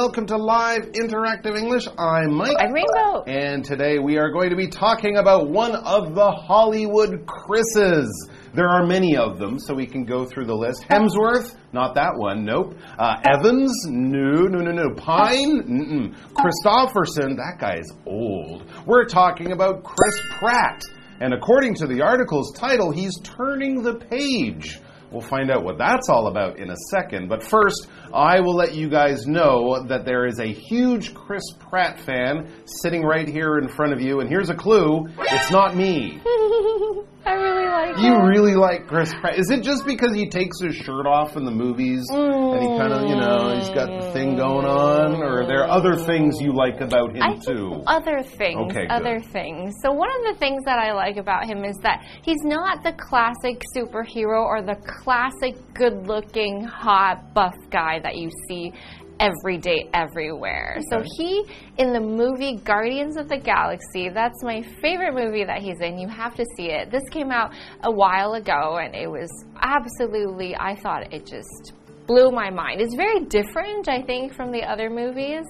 Welcome to Live Interactive English. I'm Mike. I'm Rainbow. And today we are going to be talking about one of the Hollywood Chris's. There are many of them, so we can go through the list. Hemsworth, not that one, nope. Uh, Evans, no, no, no, no. Pine, mm-mm. Kristofferson, that guy's old. We're talking about Chris Pratt. And according to the article's title, he's turning the page. We'll find out what that's all about in a second. But first, I will let you guys know that there is a huge Chris Pratt fan sitting right here in front of you. And here's a clue it's not me. I really like You him. really like Chris Pratt. Is it just because he takes his shirt off in the movies and he kind of, you know, he's got the thing going on? Or are there other things you like about him I too? other things, Okay, good. other things. So one of the things that I like about him is that he's not the classic superhero or the classic good-looking, hot, buff guy that you see every day everywhere. So he in the movie Guardians of the Galaxy, that's my favorite movie that he's in. You have to see it. This came out a while ago and it was absolutely I thought it just blew my mind. It's very different, I think, from the other movies.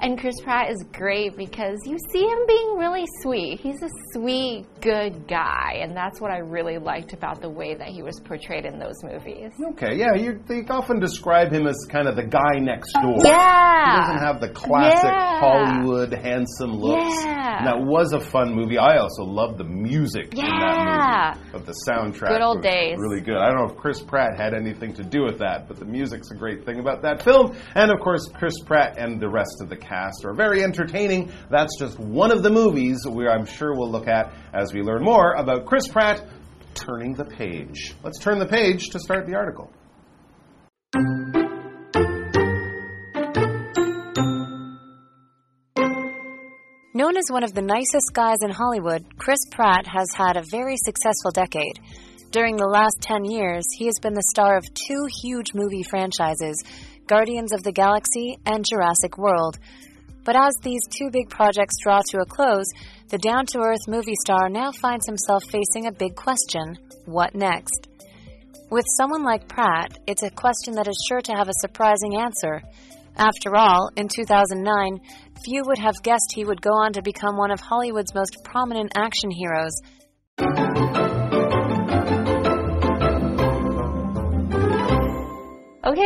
And Chris Pratt is great because you see him being really sweet. He's a sweet, good guy, and that's what I really liked about the way that he was portrayed in those movies. Okay, yeah, you, they often describe him as kind of the guy next door. Yeah. He doesn't have the classic Yeah. Hollywood handsome looks. Yeah. And that was a fun movie. I also loved the music in Yeah. that movie. Of the soundtrack. Good old days. Really good. I don't know if Chris Pratt had anything to do with that, but the music's a great thing about that film. And of course, Chris Pratt and the rest of the cast are very entertaining. That's just one of the movies where I'm sure we'll look at as we learn more about Chris Pratt turning the page. Let's turn the page to start the article. Known as one of the nicest guys in Hollywood, Chris Pratt has had a very successful decade. During the last 10 years, he has been the star of two huge movie franchises Guardians of the Galaxy and Jurassic World. But as these two big projects draw to a close, the down to earth movie star now finds himself facing a big question what next? With someone like Pratt, it's a question that is sure to have a surprising answer. After all, in 2009, few would have guessed he would go on to become one of Hollywood's most prominent action heroes.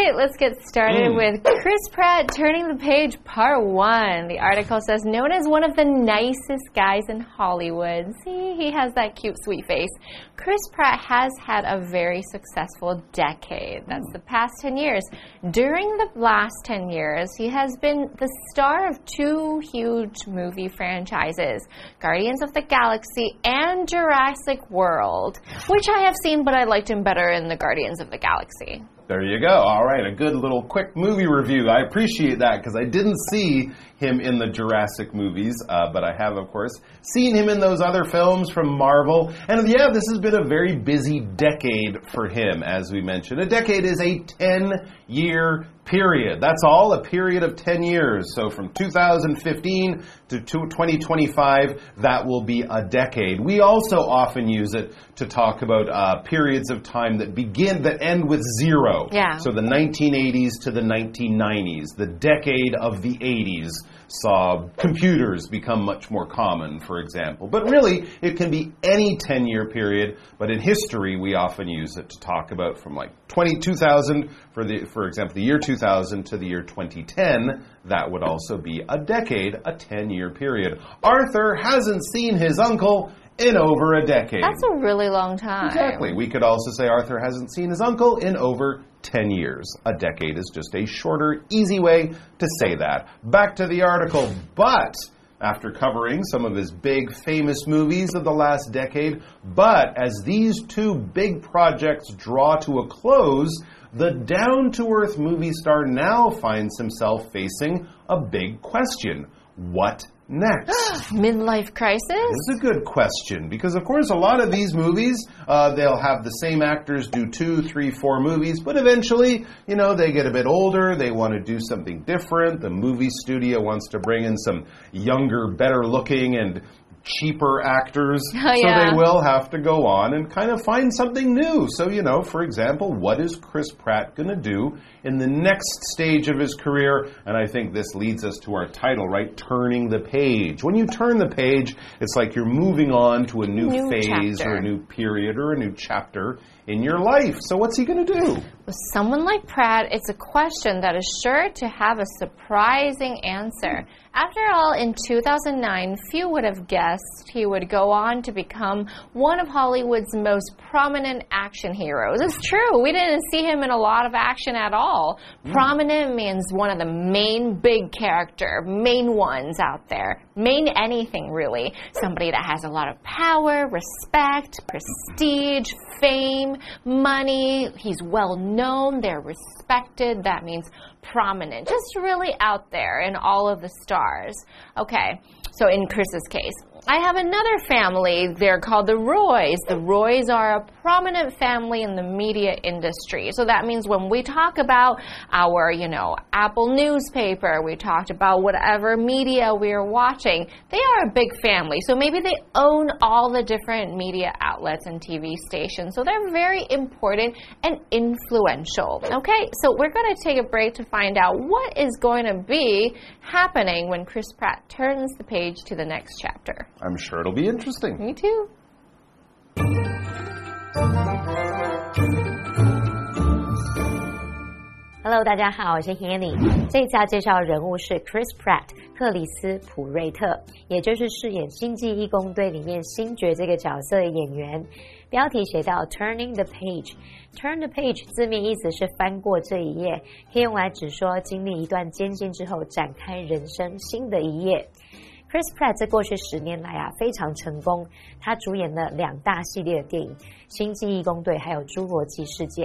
Okay, let's get started Mm. with Chris Pratt turning the page, part one. The article says, known as one of the nicest guys in Hollywood. See, he has that cute, sweet face. Chris Pratt has had a very successful decade. That's the past 10 years. During the last 10 years, he has been the star of two huge movie franchises Guardians of the Galaxy and Jurassic World, which I have seen, but I liked him better in the Guardians of the Galaxy. There you go. All right, a good little quick movie review. I appreciate that because I didn't see him in the Jurassic movies, uh, but I have, of course, seen him in those other films from Marvel. And yeah, this has been a very busy decade for him, as we mentioned. A decade is a 10 year period. That's all, a period of 10 years. So from 2015 to 2025, that will be a decade. We also often use it to talk about uh, periods of time that begin, that end with zero. Yeah. So the 1980s to the 1990s, the decade of the 80s saw computers become much more common, for example. But really, it can be any 10 year period, but in history, we often use it to talk about from like 22,000, for, the, for example, the year 2000 to the year 2010. That would also be a decade, a 10 year period. Arthur hasn't seen his uncle in over a decade. That's a really long time. Exactly. We could also say Arthur hasn't seen his uncle in over 10 years. A decade is just a shorter, easy way to say that. Back to the article. But after covering some of his big, famous movies of the last decade, but as these two big projects draw to a close, the down to earth movie star now finds himself facing a big question. What next? Midlife crisis? It's a good question because, of course, a lot of these movies uh, they'll have the same actors do two, three, four movies, but eventually, you know, they get a bit older. They want to do something different. The movie studio wants to bring in some younger, better looking, and cheaper actors. Oh, So they will have to go on and kind of find something new. So, you know, for example, what is Chris Pratt going to do in the next stage of his career? And I think this leads us to our title, right? Turning the page. When you turn the page, it's like you're moving on to a new, New phase chapter. or a new period or a new chapter in your life. So, what's he going to do? With someone like Pratt, it's a question that is sure to have a surprising answer. After all, in 2009, few would have guessed he would go on to become one of Hollywood's most prominent action heroes. It's true, we didn't see him in a lot of action at all. Hmm. Prominent means one of the main big character, main ones out there. Main anything, really. Somebody that has a lot of power, respect, prestige, fame, money. He's well known, they're respected. That means prominent. Just really out there in all of the stars. Okay, so in Chris's case, I have another family. They're called the Roys. The Roys are a prominent family in the media industry. So that means when we talk about our, you know, Apple newspaper, we talked about whatever media we are watching, they are a big family. So maybe they own all the different media outlets and TV stations. So they're very important and influential. Okay, so we're going to take a break to find out what is going to be happening when Chris Pratt turns the page to the next chapter. I'm sure it'll be interesting. Me too. Hello，大家好，我是 Hanny。这次要介绍人物是 Chris Pratt，克里斯普瑞特，也就是饰演《星际异攻队》里面星爵这个角色的演员。标题写到 Turning the page，turn the page 字面意思是翻过这一页，可以用来指说经历一段艰辛之后展开人生新的一页。Chris Pratt 在过去十年来啊非常成功，他主演了两大系列的电影《星际义工队》还有《侏罗纪世界》。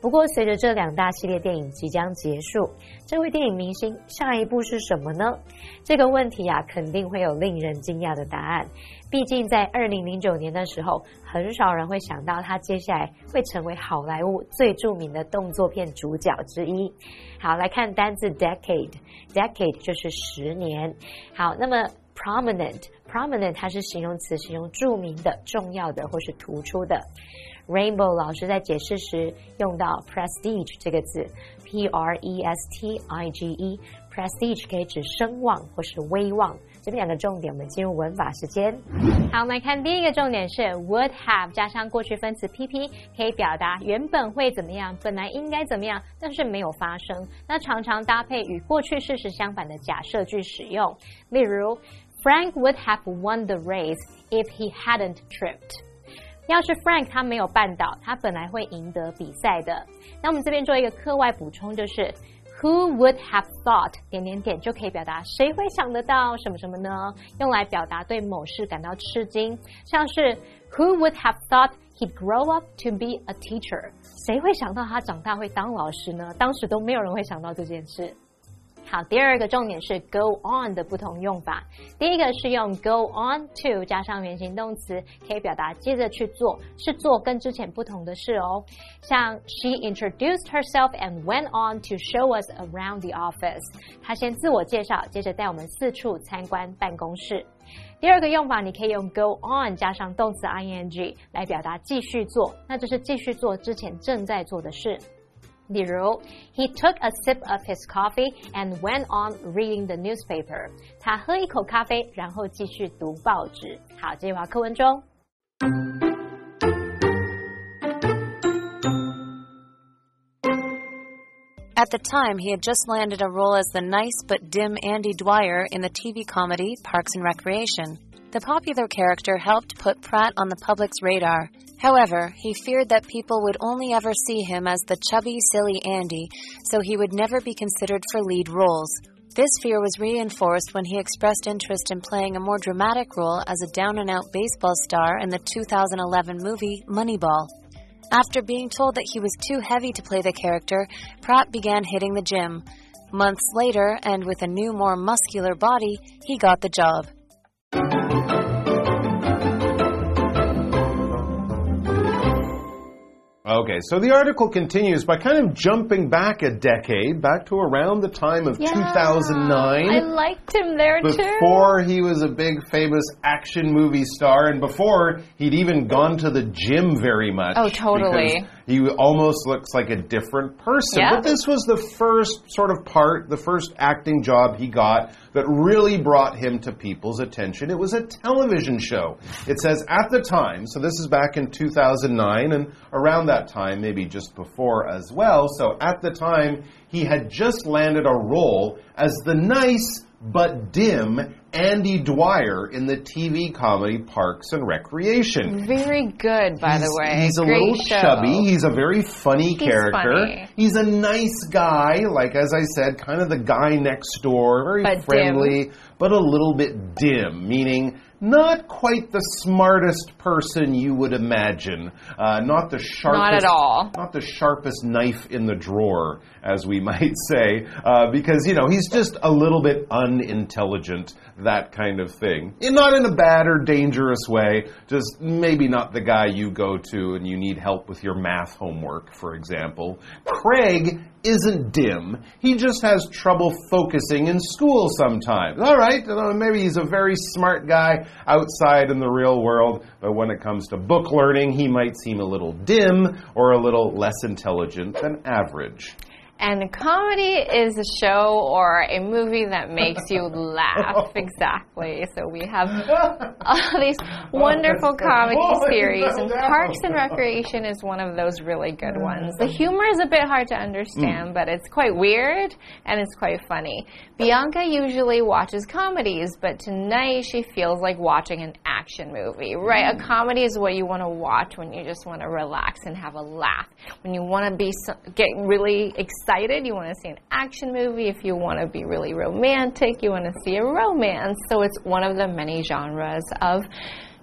不过，随着这两大系列电影即将结束，这位电影明星下一步是什么呢？这个问题啊，肯定会有令人惊讶的答案。毕竟在二零零九年的时候，很少人会想到他接下来会成为好莱坞最著名的动作片主角之一。好，来看单字 decade，decade 就是十年。好，那么 prominent，prominent 它是形容词，形容著名的、重要的或是突出的。Rainbow 老师在解释时用到 prestige 这个字，p r e s t i g e，prestige 可以指声望或是威望。这边两个重点，我们进入文法时间。好，我们来看第一个重点是 would have 加上过去分词 pp，可以表达原本会怎么样，本来应该怎么样，但是没有发生。那常常搭配与过去事实相反的假设句使用，例如 Frank would have won the race if he hadn't tripped。要是 Frank 他没有绊倒，他本来会赢得比赛的。那我们这边做一个课外补充，就是 Who would have thought 点点点就可以表达谁会想得到什么什么呢？用来表达对某事感到吃惊，像是 Who would have thought he'd grow up to be a teacher？谁会想到他长大会当老师呢？当时都没有人会想到这件事。好，第二个重点是 go on 的不同用法。第一个是用 go on to 加上原形动词，可以表达接着去做，是做跟之前不同的事哦。像 She introduced herself and went on to show us around the office。她先自我介绍，接着带我们四处参观办公室。第二个用法，你可以用 go on 加上动词 ing 来表达继续做，那就是继续做之前正在做的事。例如，He took a sip of his coffee and went on reading the newspaper。他喝一口咖啡，然后继续读报纸。好，这句话课文中。 At the time, he had just landed a role as the nice but dim Andy Dwyer in the TV comedy Parks and Recreation. The popular character helped put Pratt on the public's radar. However, he feared that people would only ever see him as the chubby, silly Andy, so he would never be considered for lead roles. This fear was reinforced when he expressed interest in playing a more dramatic role as a down and out baseball star in the 2011 movie Moneyball. After being told that he was too heavy to play the character, Pratt began hitting the gym. Months later, and with a new, more muscular body, he got the job. Okay, so the article continues by kind of jumping back a decade, back to around the time of 2009. I liked him there too. before he was a big famous action movie star and before he'd even gone to the gym very much. Oh, totally. He almost looks like a different person. Yeah. But this was the first sort of part, the first acting job he got that really brought him to people's attention. It was a television show. It says at the time, so this is back in 2009 and around that time, maybe just before as well. So at the time, he had just landed a role as the nice but dim Andy Dwyer in the TV comedy Parks and Recreation. Very good, by the He's- way. He's a Great little show. chubby. He's a very funny character. funny. He's a nice guy, like as I said, kind of the guy next door, very But friendly, but a little bit dim, meaning not quite the smartest person you would imagine. Uh, not the sharpest. Not at all. Not the sharpest knife in the drawer, as we might say, uh, because you know he's just a little bit unintelligent, that kind of thing. And not in a bad or dangerous way. Just maybe not the guy you go to and you need help with your math homework, for example. Craig isn't dim. He just has trouble focusing in school sometimes. All right, maybe he's a very smart guy outside in the real world, but when it comes to book learning, he might seem a little dim or a little less intelligent than average. And comedy is a show or a movie that makes you laugh. Exactly. So we have all these wonderful comedy series, and Parks and Recreation is one of those really good ones. The humor is a bit hard to understand, but it's quite weird and it's quite funny. Bianca usually watches comedies, but tonight she feels like watching an action movie, right? A comedy is what you want to watch when you just want to relax and have a laugh. When you want to be so, get really excited, you want to see an action movie. If you want to be really romantic, you want to see a romance. So it's one of the many genres of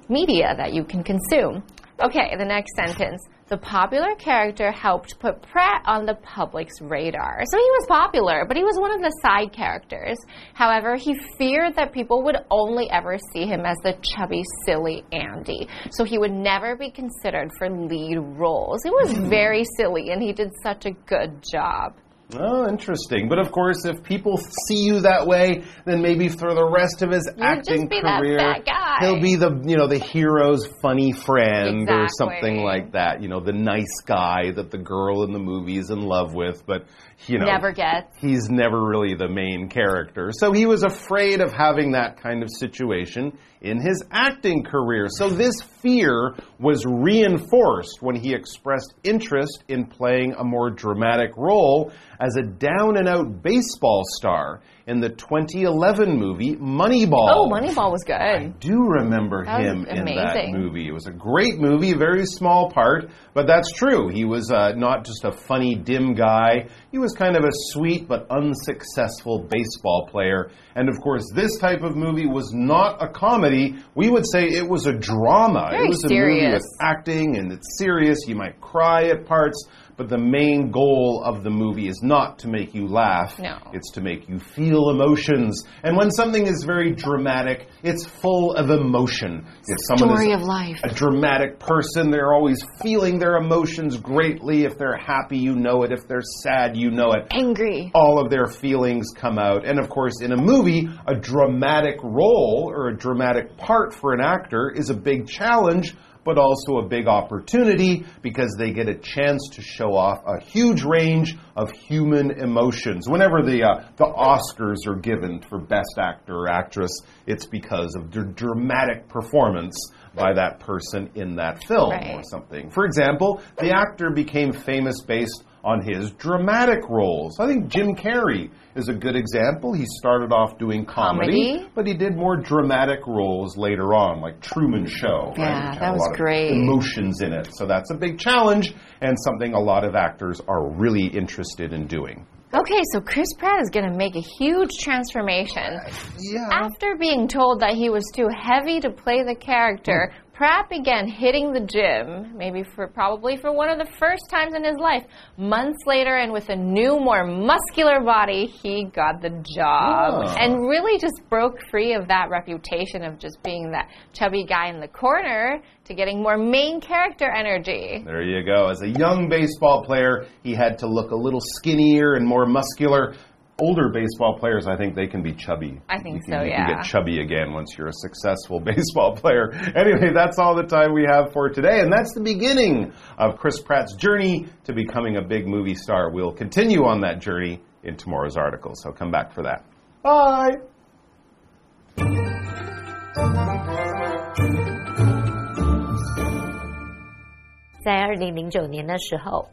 media that you can consume. Okay, the next sentence. The popular character helped put Pratt on the public's radar. So he was popular, but he was one of the side characters. However, he feared that people would only ever see him as the chubby, silly Andy. So he would never be considered for lead roles. He was hmm. very silly, and he did such a good job. Oh, interesting. But of course, if people see you that way, then maybe for the rest of his just acting be career, he'll be the you know the hero's funny friend or something like that. You know, the nice guy that the girl in the movie is in love with, but you know Never gets. he's never really the main character. So he was afraid of having that kind of situation in his acting career. So this fear was reinforced when he expressed interest in playing a more dramatic role as a down and out baseball star in the 2011 movie Moneyball. Oh, Moneyball was good. I do remember That him in that movie. It was a great movie, a very small part, but that's true. He was uh, not just a funny, dim guy. He was kind of a sweet but unsuccessful baseball player. And of course, this type of movie was not a comedy. We would say it was a drama. Very it was a movie serious. with acting and it's serious. You might cry at parts. But the main goal of the movie is not to make you laugh. No. It's to make you feel emotions. And when something is very dramatic, it's full of emotion. If someone Story is of life. a dramatic person, they're always feeling their emotions greatly. If they're happy, you know it. If they're sad, you know it. Angry. All of their feelings come out. And of course, in a movie, a dramatic role or a dramatic part for an actor is a big challenge, but also a big opportunity because they get a chance to show off a huge range of human emotions. Whenever the, uh, the Oscars are given for Best Actor or Actress, it's because of the dramatic performance by that person in that film or something. For example, the actor became famous based on his dramatic roles. I think Jim Carrey is a good example. He started off doing comedy, Comedy. but he did more dramatic roles later on, like Truman Show. Yeah, that a was great. Emotions in it. So that's a big challenge and something a lot of actors are really interested in doing. Okay, so Chris Pratt is going to make a huge transformation. Yeah. After being told that he was too heavy to play the character, Pratt began hitting the gym, maybe for probably for one of the first times in his life. Months later, and with a new, more muscular body, he got the job Oh. and really just broke free of that reputation of just being that chubby guy in the corner to getting more main character energy. There you go. As a young baseball player, he had to look a little skinnier and more muscular older baseball players, I think they can be chubby. I think can, so, you yeah. You get chubby again once you're a successful baseball player. Anyway, that's all the time we have for today, and that's the beginning of Chris Pratt's journey to becoming a big movie star. We'll continue on that journey in tomorrow's article, so come back for that. Bye!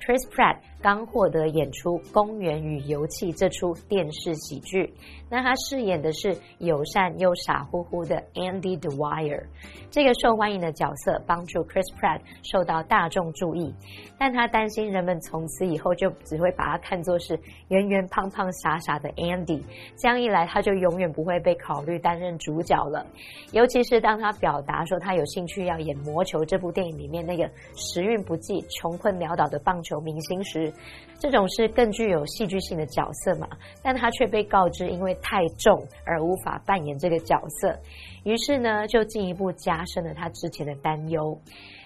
Chris Pratt 刚获得演出《公园与游戏》这出电视喜剧。那他饰演的是友善又傻乎乎的 Andy Dwyer。这个受欢迎的角色帮助 Chris Pratt 受到大众注意，但他担心人们从此以后就只会把他看作是圆圆胖胖傻傻的 Andy，这样一来他就永远不会被考虑担任主角了。尤其是当他表达说他有兴趣要演《魔球》这部电影里面那个时运不济、穷困潦倒的棒球明星时，这种是更具有戏剧性的角色嘛？但他却被告知因为太重而无法扮演这个角色，于是呢，就进一步加深了他之前的担忧。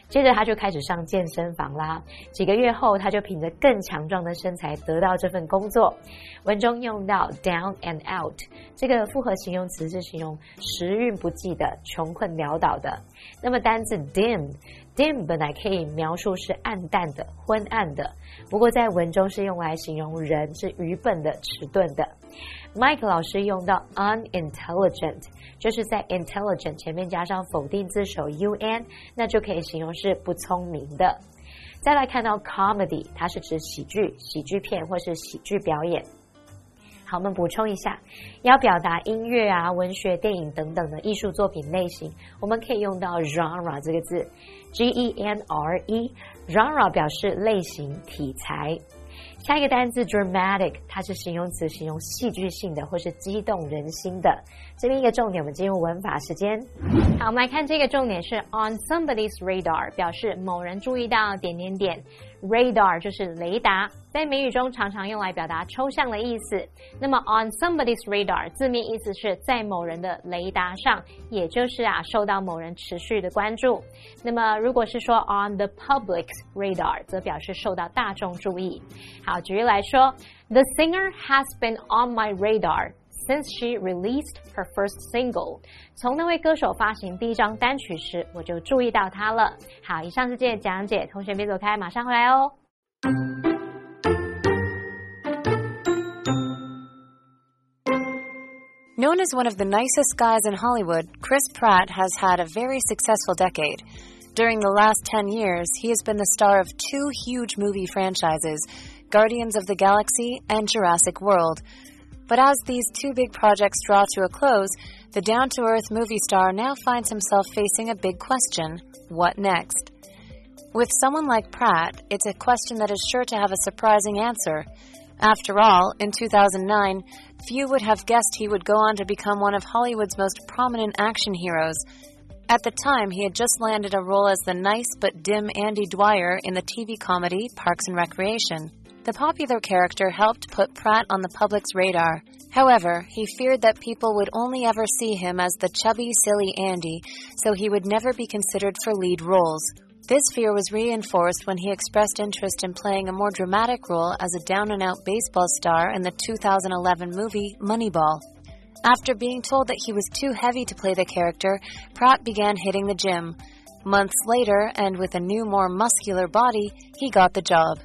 接着他就开始上健身房啦。几个月后，他就凭着更强壮的身材得到这份工作。文中用到 down and out 这个复合形容词是形容时运不济的、穷困潦倒的。那么单字 dim dim 本来可以描述是暗淡的、昏暗的，不过在文中是用来形容人是愚笨的、迟钝的。Mike 老师用到 unintelligent，就是在 intelligent 前面加上否定字首 un，那就可以形容是不聪明的。再来看到 comedy，它是指喜剧、喜剧片或是喜剧表演。好，我们补充一下，要表达音乐啊、文学、电影等等的艺术作品类型，我们可以用到 genre 这个字，G E N R E，genre 表示类型、题材。下一个单字 dramatic，它是形容词，形容戏剧性的或是激动人心的。这边一个重点，我们进入文法时间。好，我们来看这个重点是 on somebody's radar，表示某人注意到点点点。radar 就是雷达，在美语中常常用来表达抽象的意思。那么 on somebody's radar 字面意思是在某人的雷达上，也就是啊受到某人持续的关注。那么如果是说 on the public's radar，则表示受到大众注意。好，举例来说，The singer has been on my radar。Since she released her first single，从那位歌手发行第一张单曲时，我就注意到她了。好，以上是这讲解，同学别走开，马上回来哦。Known as one of the nicest guys in Hollywood, Chris Pratt has had a very successful decade. During the last 10 years, he has been the star of two huge movie franchises Guardians of the Galaxy and Jurassic World. But as these two big projects draw to a close, the down to earth movie star now finds himself facing a big question what next? With someone like Pratt, it's a question that is sure to have a surprising answer. After all, in 2009, few would have guessed he would go on to become one of Hollywood's most prominent action heroes. At the time, he had just landed a role as the nice but dim Andy Dwyer in the TV comedy Parks and Recreation. The popular character helped put Pratt on the public's radar. However, he feared that people would only ever see him as the chubby, silly Andy, so he would never be considered for lead roles. This fear was reinforced when he expressed interest in playing a more dramatic role as a down and out baseball star in the 2011 movie Moneyball. After being told that he was too heavy to play the character, Pratt began hitting the gym. Months later, and with a new, more muscular body, he got the job.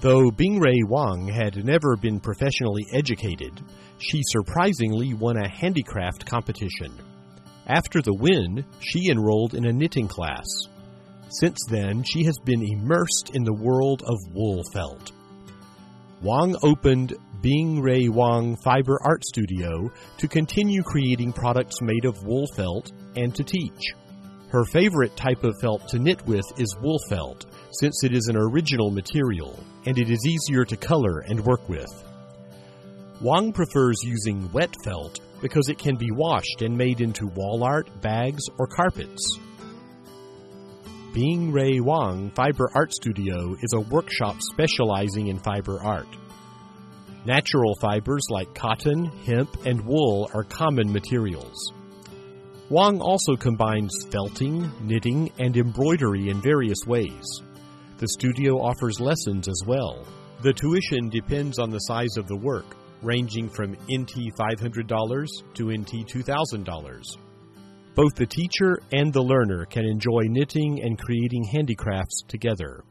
Though Bingray Wang had never been professionally educated, she surprisingly won a handicraft competition. After the win, she enrolled in a knitting class. Since then, she has been immersed in the world of wool felt. Wang opened Bing Ray Wang Fiber Art Studio to continue creating products made of wool felt and to teach. Her favorite type of felt to knit with is wool felt, since it is an original material and it is easier to color and work with. Wang prefers using wet felt because it can be washed and made into wall art, bags, or carpets. Bing Ray Wang Fiber Art Studio is a workshop specializing in fiber art. Natural fibers like cotton, hemp, and wool are common materials. Wang also combines felting, knitting, and embroidery in various ways. The studio offers lessons as well. The tuition depends on the size of the work, ranging from NT $500 to NT $2,000. Both the teacher and the learner can enjoy knitting and creating handicrafts together.